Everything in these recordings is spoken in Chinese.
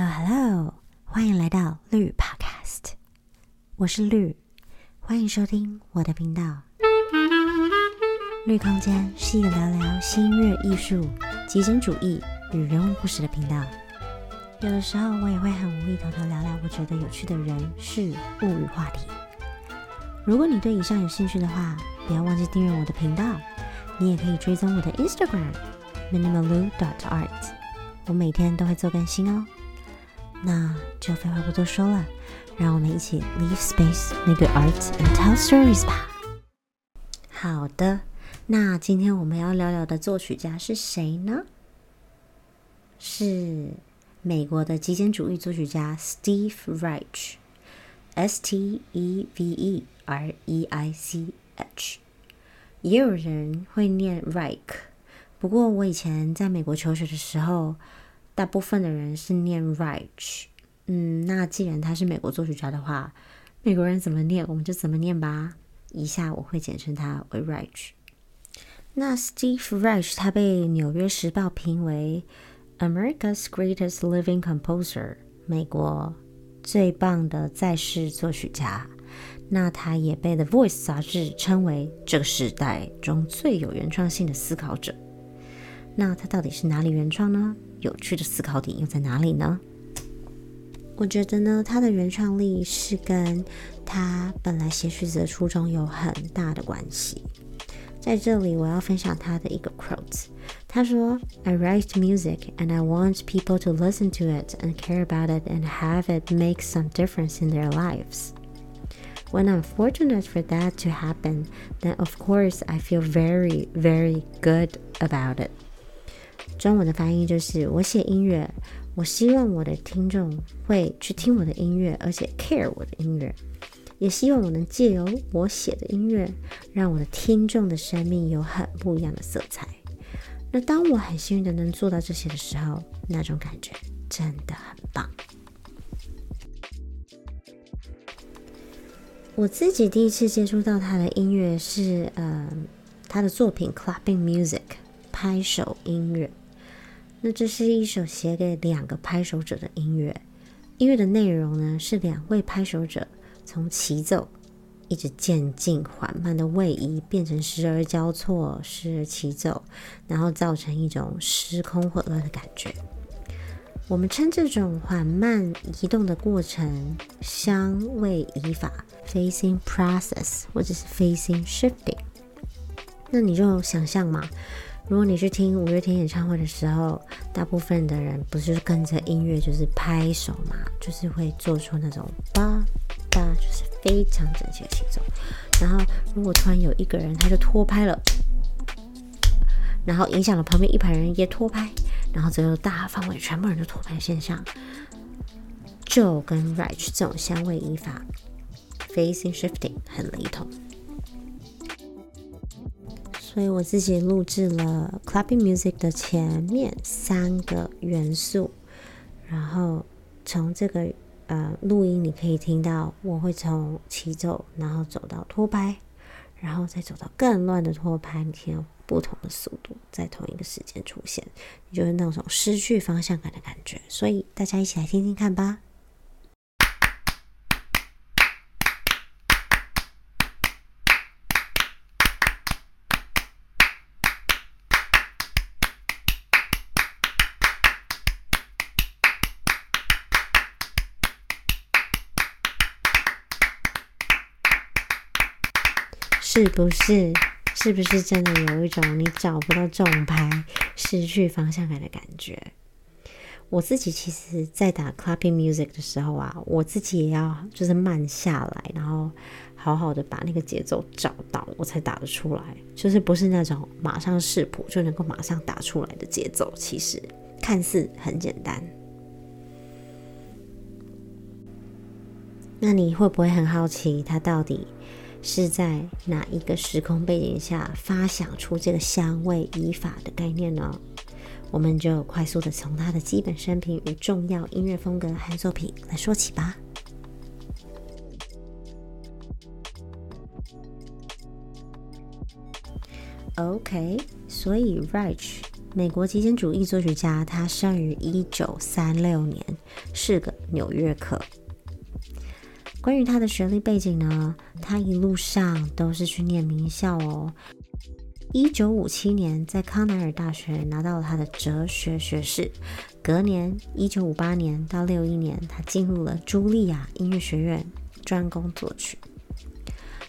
Hello Hello，欢迎来到绿 Podcast，我是绿，欢迎收听我的频道。绿空间是一个聊聊新音乐、艺术、极简主义与人文故事的频道。有的时候我也会很无厘头的聊聊我觉得有趣的人事物与话题。如果你对以上有兴趣的话，不要忘记订阅我的频道。你也可以追踪我的 Instagram minimalu dot art，我每天都会做更新哦。那就废话不多说了，让我们一起 leave space, make art and tell stories 吧。好的，那今天我们要聊聊的作曲家是谁呢？是美国的极简主义作曲家 Steve Reich，S T E V E R E I C H。也有人会念 Reich，不过我以前在美国求学的时候，大部分的人是念 Reich。嗯，那既然他是美国作曲家的话，美国人怎么念我们就怎么念吧。以下我会简称他为 Reich。那 Steve Reich 他被《纽约时报》评为 America's Greatest Living Composer，美国最棒的在世作曲家。那他也被《The Voice》杂志称为这个时代中最有原创性的思考者。那他到底是哪里原创呢？有趣的思考点又在哪里呢？我觉得呢，他的原创力是跟他本来写曲子的初衷有很大的关系。在这里，我要分享他的一个 quote。他说：“I write music and I want people to listen to it and care about it and have it make some difference in their lives.” When I'm fortunate for that to happen, then of course I feel very, very good about it. 中文的翻译就是：我写音乐，我希望我的听众会去听我的音乐，而且 care 我的音乐，也希望我能借由我写的音乐，让我的听众的生命有很不一样的色彩。那当我很幸运的能做到这些的时候，那种感觉真的很棒。我自己第一次接触到他的音乐是，呃，他的作品《Clapping Music》拍手音乐。那这是一首写给两个拍手者的音乐。音乐的内容呢，是两位拍手者从齐奏一直渐进缓慢的位移，变成时而交错，时而齐奏，然后造成一种时空混乱的感觉。我们称这种缓慢移动的过程相位移法 （phasing process） 或者是 phasing shifting。那你就想象嘛，如果你去听五月天演唱会的时候，大部分的人不是跟着音乐就是拍手嘛，就是会做出那种吧吧，就是非常整齐的节奏。然后如果突然有一个人他就拖拍了，然后影响了旁边一排人也拖拍。然后，最后大范围全部人都拖拍现象，就跟 Reich 这种相位移法 （facing shifting） 很雷同。所以我自己录制了 Clapping Music 的前面三个元素，然后从这个呃录音你可以听到，我会从齐奏，然后走到拖拍，然后再走到更乱的拖拍，你听。不同的速度在同一个时间出现，就是那种失去方向感的感觉。所以大家一起来听听看吧。是不是？是不是真的有一种你找不到重拍、失去方向感的感觉？我自己其实，在打 clapping music 的时候啊，我自己也要就是慢下来，然后好好的把那个节奏找到，我才打得出来。就是不是那种马上视谱就能够马上打出来的节奏，其实看似很简单。那你会不会很好奇，它到底？是在哪一个时空背景下发想出这个相位依法的概念呢？我们就快速的从他的基本生平与重要音乐风格和作品来说起吧。OK，所以 Reich 美国极简主义作曲家，他生于一九三六年，是个纽约客。关于他的学历背景呢，他一路上都是去念名校哦。一九五七年在康奈尔大学拿到了他的哲学学士，隔年一九五八年到六一年，他进入了茱莉亚音乐学院专攻作曲。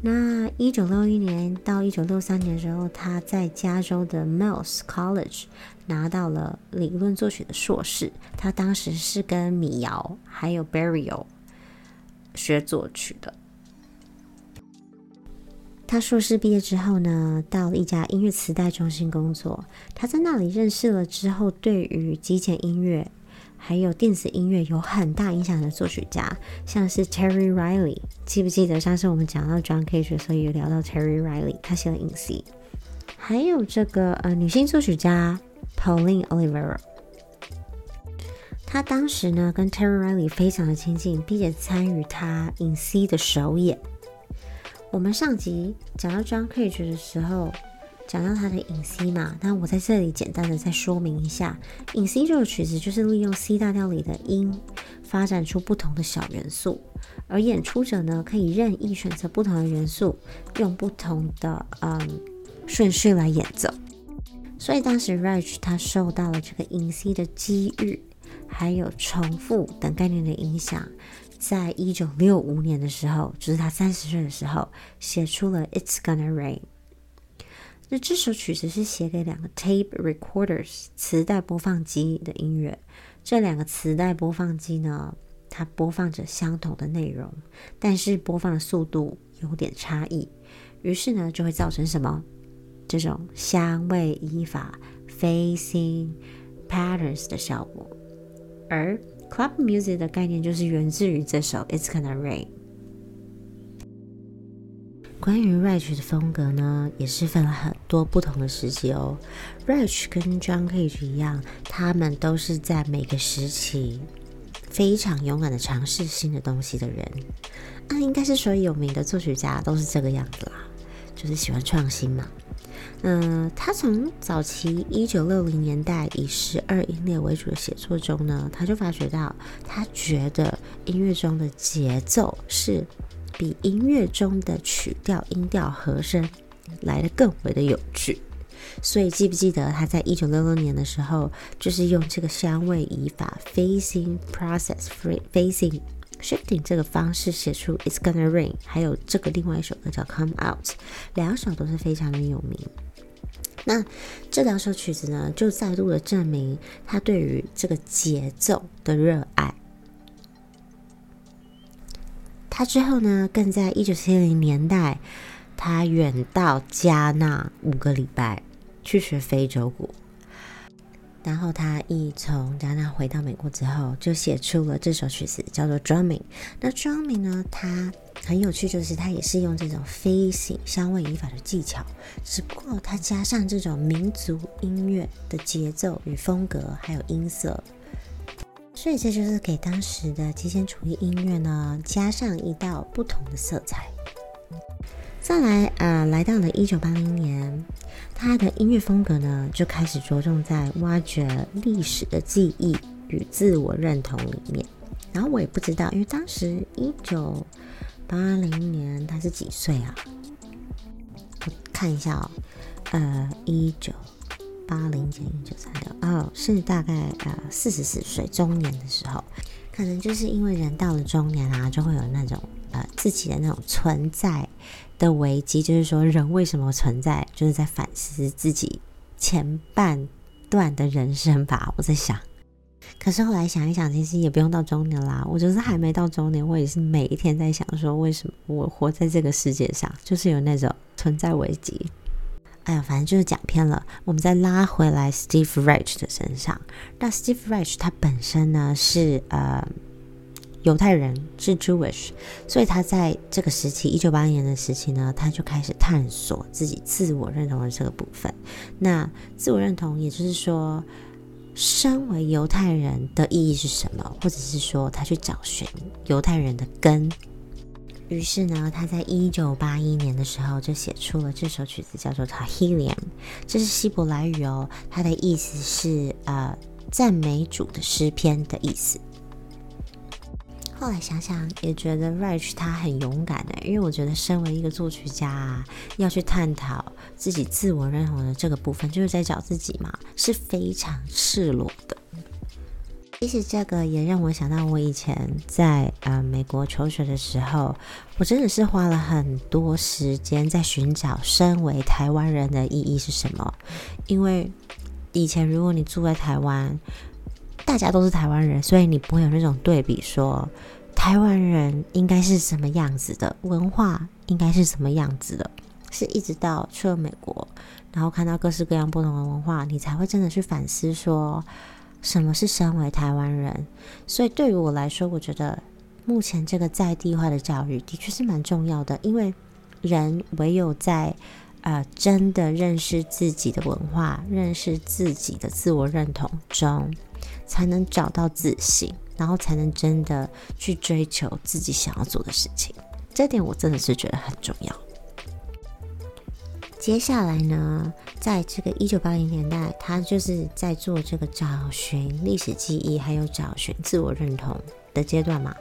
那一九六一年到一九六三年的时候，他在加州的 Mills College 拿到了理论作曲的硕士。他当时是跟米瑶还有 Barrio 学作曲的。他硕士毕业之后呢，到了一家音乐磁带中心工作。他在那里认识了之后，对于极简音乐。还有电子音乐有很大影响的作曲家，像是 Terry Riley，记不记得上次我们讲到 John Cage 所以有聊到 Terry Riley，他写了《In C》。还有这个呃女性作曲家 Pauline Olivera，他当时呢跟 Terry Riley 非常的亲近，并且参与他《In C》的首演。我们上集讲到 John Cage 的时候。讲到他的 In C 嘛，那我在这里简单的再说明一下，In C 这首曲子就是利用 C 大调里的音，发展出不同的小元素，而演出者呢可以任意选择不同的元素，用不同的嗯顺序来演奏。所以当时 Rich 他受到了这个 In C 的机遇，还有重复等概念的影响，在一九六五年的时候，就是他三十岁的时候，写出了 It's Gonna Rain。那这首曲子是写给两个 tape recorders 磁带播放机的音乐。这两个磁带播放机呢，它播放着相同的内容，但是播放的速度有点差异。于是呢，就会造成什么？这种相位依法 （facing patterns） 的效果。而 club music 的概念就是源自于这首 It's Gonna Rain。关于 Rich 的风格呢，也是分了很多不同的时期哦。Rich 跟 John Cage 一样，他们都是在每个时期非常勇敢的尝试新的东西的人。啊，应该是所有有名的作曲家都是这个样子啦，就是喜欢创新嘛。嗯，他从早期一九六零年代以十二音列为主的写作中呢，他就发觉到，他觉得音乐中的节奏是。比音乐中的曲调、音调、和声来的更为的有趣，所以记不记得他在一九六六年的时候，就是用这个相位移法 （phasing process phasing shifting） 这个方式写出《It's Gonna Rain》，还有这个另外一首歌叫《Come Out》，两首都是非常的有名。那这两首曲子呢，就再度的证明他对于这个节奏的热爱。他之后呢，更在一九七零年代，他远到加纳五个礼拜去学非洲鼓。然后他一从加拿大回到美国之后，就写出了这首曲子，叫做 Drumming。那 Drumming 呢，它很有趣，就是它也是用这种 facing 相位移法的技巧，只不过它加上这种民族音乐的节奏与风格，还有音色。所以这就是给当时的极简主义音乐呢加上一道不同的色彩。再来，呃，来到了一九八零年，他的音乐风格呢就开始着重在挖掘历史的记忆与自我认同里面。然后我也不知道，因为当时一九八零年他是几岁啊？我看一下哦，呃，一九。八零减一九三六哦，是大概呃四十四岁中年的时候，可能就是因为人到了中年啊，就会有那种呃自己的那种存在的危机，就是说人为什么存在，就是在反思自己前半段的人生吧。我在想，可是后来想一想，其实也不用到中年啦，我就是还没到中年，我也是每一天在想说，为什么我活在这个世界上，就是有那种存在危机。哎呀，反正就是讲偏了。我们再拉回来，Steve Reich 的身上。那 Steve Reich 他本身呢是呃犹太人，是 Jewish，所以他在这个时期，一九八零年的时期呢，他就开始探索自己自我认同的这个部分。那自我认同，也就是说，身为犹太人的意义是什么，或者是说他去找寻犹太人的根。于是呢，他在一九八一年的时候就写出了这首曲子，叫做《Tahilium》，这是希伯来语哦，它的意思是呃赞美主的诗篇的意思。后来想想也觉得 Rich 他很勇敢的，因为我觉得身为一个作曲家，要去探讨自己自我认同的这个部分，就是在找自己嘛，是非常赤裸的。其实这个也让我想到，我以前在呃美国求学的时候，我真的是花了很多时间在寻找身为台湾人的意义是什么。因为以前如果你住在台湾，大家都是台湾人，所以你不会有那种对比，说台湾人应该是什么样子的，文化应该是什么样子的。是一直到去了美国，然后看到各式各样不同的文化，你才会真的去反思说。什么是身为台湾人？所以对于我来说，我觉得目前这个在地化的教育的确是蛮重要的，因为人唯有在呃真的认识自己的文化、认识自己的自我认同中，才能找到自信，然后才能真的去追求自己想要做的事情。这点我真的是觉得很重要。接下来呢，在这个一九八零年代，他就是在做这个找寻历史记忆，还有找寻自我认同的阶段嘛。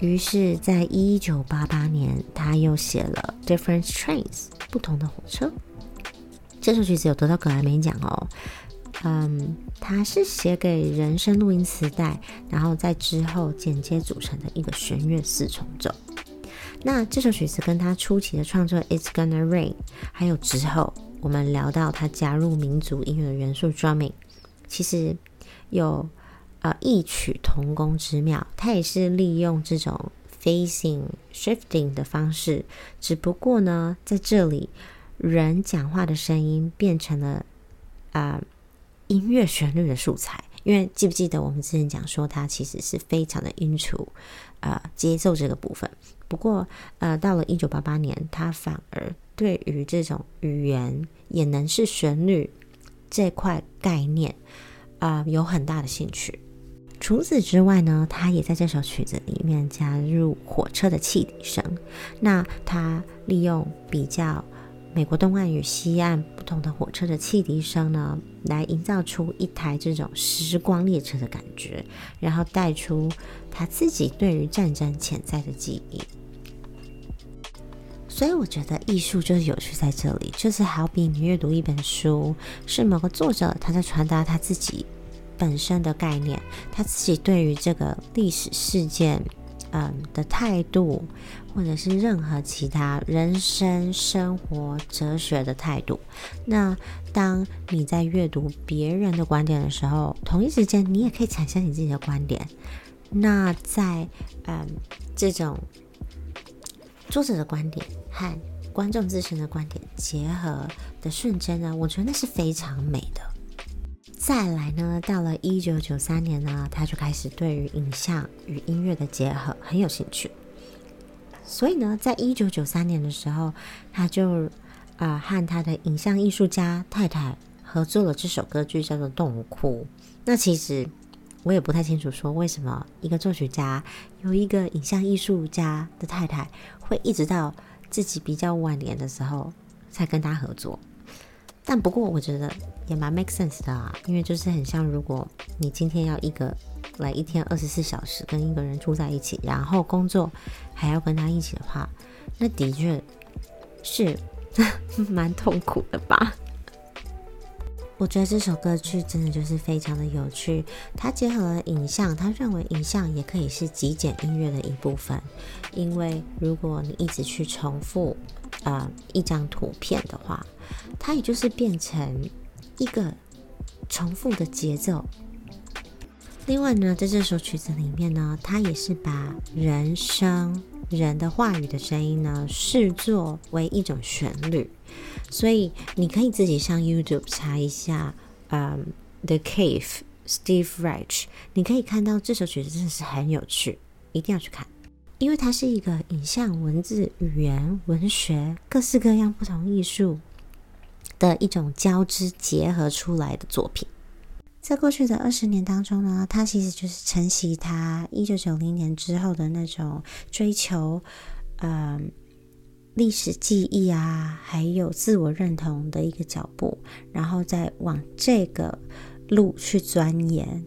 于是，在一九八八年，他又写了《Different Trains》不同的火车。这首曲子有得到格莱美奖哦。嗯，它是写给人声录音磁带，然后在之后剪接组成的一个弦乐四重奏。那这首曲子跟他初期的创作《It's Gonna Rain》，还有之后我们聊到他加入民族音乐的元素 drumming，其实有呃异曲同工之妙。他也是利用这种 facing shifting 的方式，只不过呢，在这里人讲话的声音变成了啊音乐旋律的素材。因为记不记得我们之前讲说，它其实是非常的 into 啊节奏这个部分。不过，呃，到了一九八八年，他反而对于这种语言也能是旋律这块概念啊有很大的兴趣。除此之外呢，他也在这首曲子里面加入火车的汽笛声。那他利用比较。美国东岸与西岸不同的火车的汽笛声呢，来营造出一台这种时光列车的感觉，然后带出他自己对于战争潜在的记忆。所以我觉得艺术就是有趣在这里，就是好比你阅读一本书，是某个作者他在传达他自己本身的概念，他自己对于这个历史事件。嗯的态度，或者是任何其他人生、生活、哲学的态度。那当你在阅读别人的观点的时候，同一时间你也可以产生你自己的观点。那在嗯这种作者的观点和观众自身的观点结合的瞬间呢，我觉得那是非常美的。再来呢，到了一九九三年呢，他就开始对于影像与音乐的结合很有兴趣。所以呢，在一九九三年的时候，他就啊和他的影像艺术家太太合作了这首歌剧，叫做《动物哭》。那其实我也不太清楚，说为什么一个作曲家有一个影像艺术家的太太，会一直到自己比较晚年的时候才跟他合作。但不过我觉得也蛮 make sense 的啊，因为就是很像，如果你今天要一个来一天二十四小时跟一个人住在一起，然后工作还要跟他一起的话，那的确是 蛮痛苦的吧。我觉得这首歌曲真的就是非常的有趣，它结合了影像，他认为影像也可以是极简音乐的一部分，因为如果你一直去重复啊一张图片的话，它也就是变成一个重复的节奏。另外呢，在这首曲子里面呢，它也是把人声、人的话语的声音呢视作为一种旋律。所以你可以自己上 YouTube 查一下，嗯，《The Cave》Steve Reich，你可以看到这首曲子真的是很有趣，一定要去看，因为它是一个影像、文字、语言、文学各式各样不同艺术的一种交织结合出来的作品。在过去的二十年当中呢，他其实就是承袭他一九九零年之后的那种追求。嗯历史记忆啊，还有自我认同的一个脚步，然后再往这个路去钻研。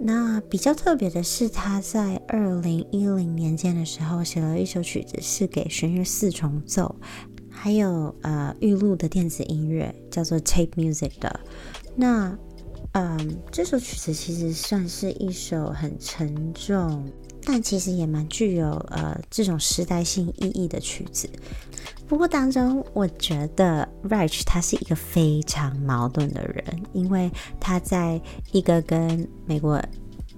那比较特别的是，他在二零一零年间的时候写了一首曲子，是给弦乐四重奏，还有呃预录的电子音乐，叫做 Tape Music 的。那嗯，这首曲子其实算是一首很沉重，但其实也蛮具有呃这种时代性意义的曲子。不过当中，我觉得 Rich 他是一个非常矛盾的人，因为他在一个跟美国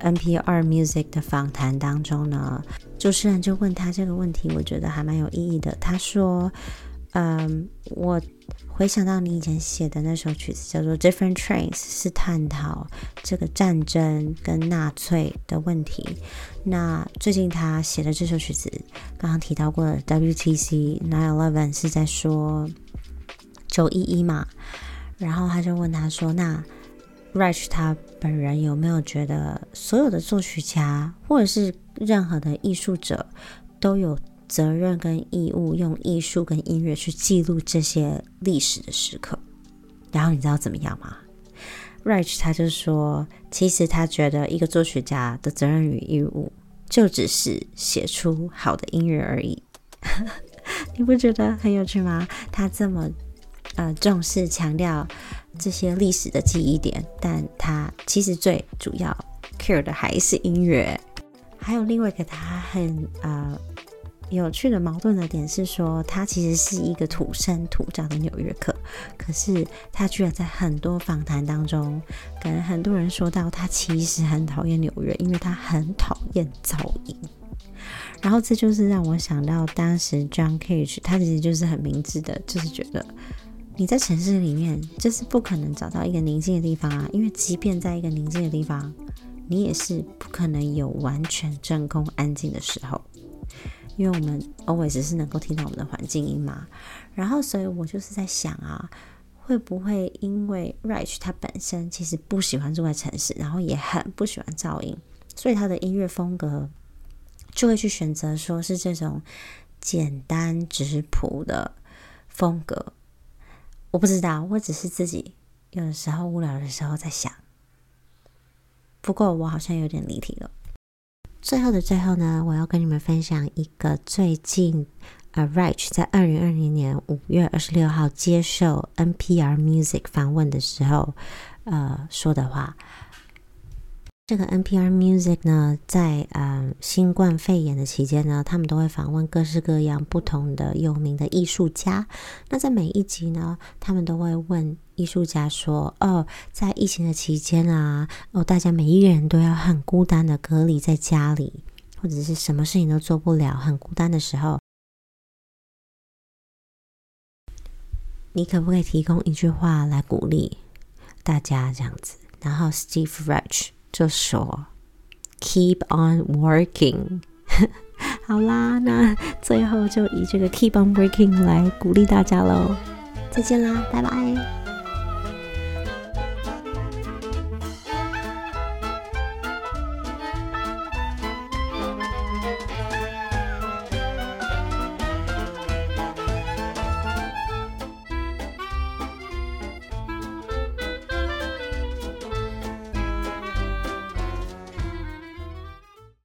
NPR Music 的访谈当中呢，主持人就问他这个问题，我觉得还蛮有意义的。他说：“嗯，我。”回想到你以前写的那首曲子叫做《Different Trains》，是探讨这个战争跟纳粹的问题。那最近他写的这首曲子，刚刚提到过的 WTC Nine Eleven 是在说九一一嘛？然后他就问他说：“那 Rich 他本人有没有觉得所有的作曲家或者是任何的艺术者都有？”责任跟义务，用艺术跟音乐去记录这些历史的时刻。然后你知道怎么样吗？Rich 他就说，其实他觉得一个作曲家的责任与义务，就只是写出好的音乐而已。你不觉得很有趣吗？他这么呃重视强调这些历史的记忆点，但他其实最主要 care 的还是音乐。还有另外一个他很呃。有趣的矛盾的点是说，他其实是一个土生土长的纽约客，可是他居然在很多访谈当中跟很多人说到，他其实很讨厌纽约，因为他很讨厌噪音。然后这就是让我想到，当时 John Cage 他其实就是很明智的，就是觉得你在城市里面就是不可能找到一个宁静的地方啊，因为即便在一个宁静的地方，你也是不可能有完全真空安静的时候。因为我们 always 是能够听到我们的环境音嘛，然后所以我就是在想啊，会不会因为 Rich 他本身其实不喜欢住在城市，然后也很不喜欢噪音，所以他的音乐风格就会去选择说是这种简单直朴的风格。我不知道，我只是自己有的时候无聊的时候在想。不过我好像有点离题了。最后的最后呢，我要跟你们分享一个最近呃，Rich 在二零二零年五月二十六号接受 NPR Music 访问的时候，呃说的话。这个 NPR Music 呢，在呃新冠肺炎的期间呢，他们都会访问各式各样不同的有名的艺术家。那在每一集呢，他们都会问艺术家说：“哦，在疫情的期间啊，哦，大家每一个人都要很孤单的隔离在家里，或者是什么事情都做不了，很孤单的时候，你可不可以提供一句话来鼓励大家这样子？”然后 Steve Rich。就说 “keep on working”，好啦，那最后就以这个 “keep on working” 来鼓励大家喽。再见啦，拜拜。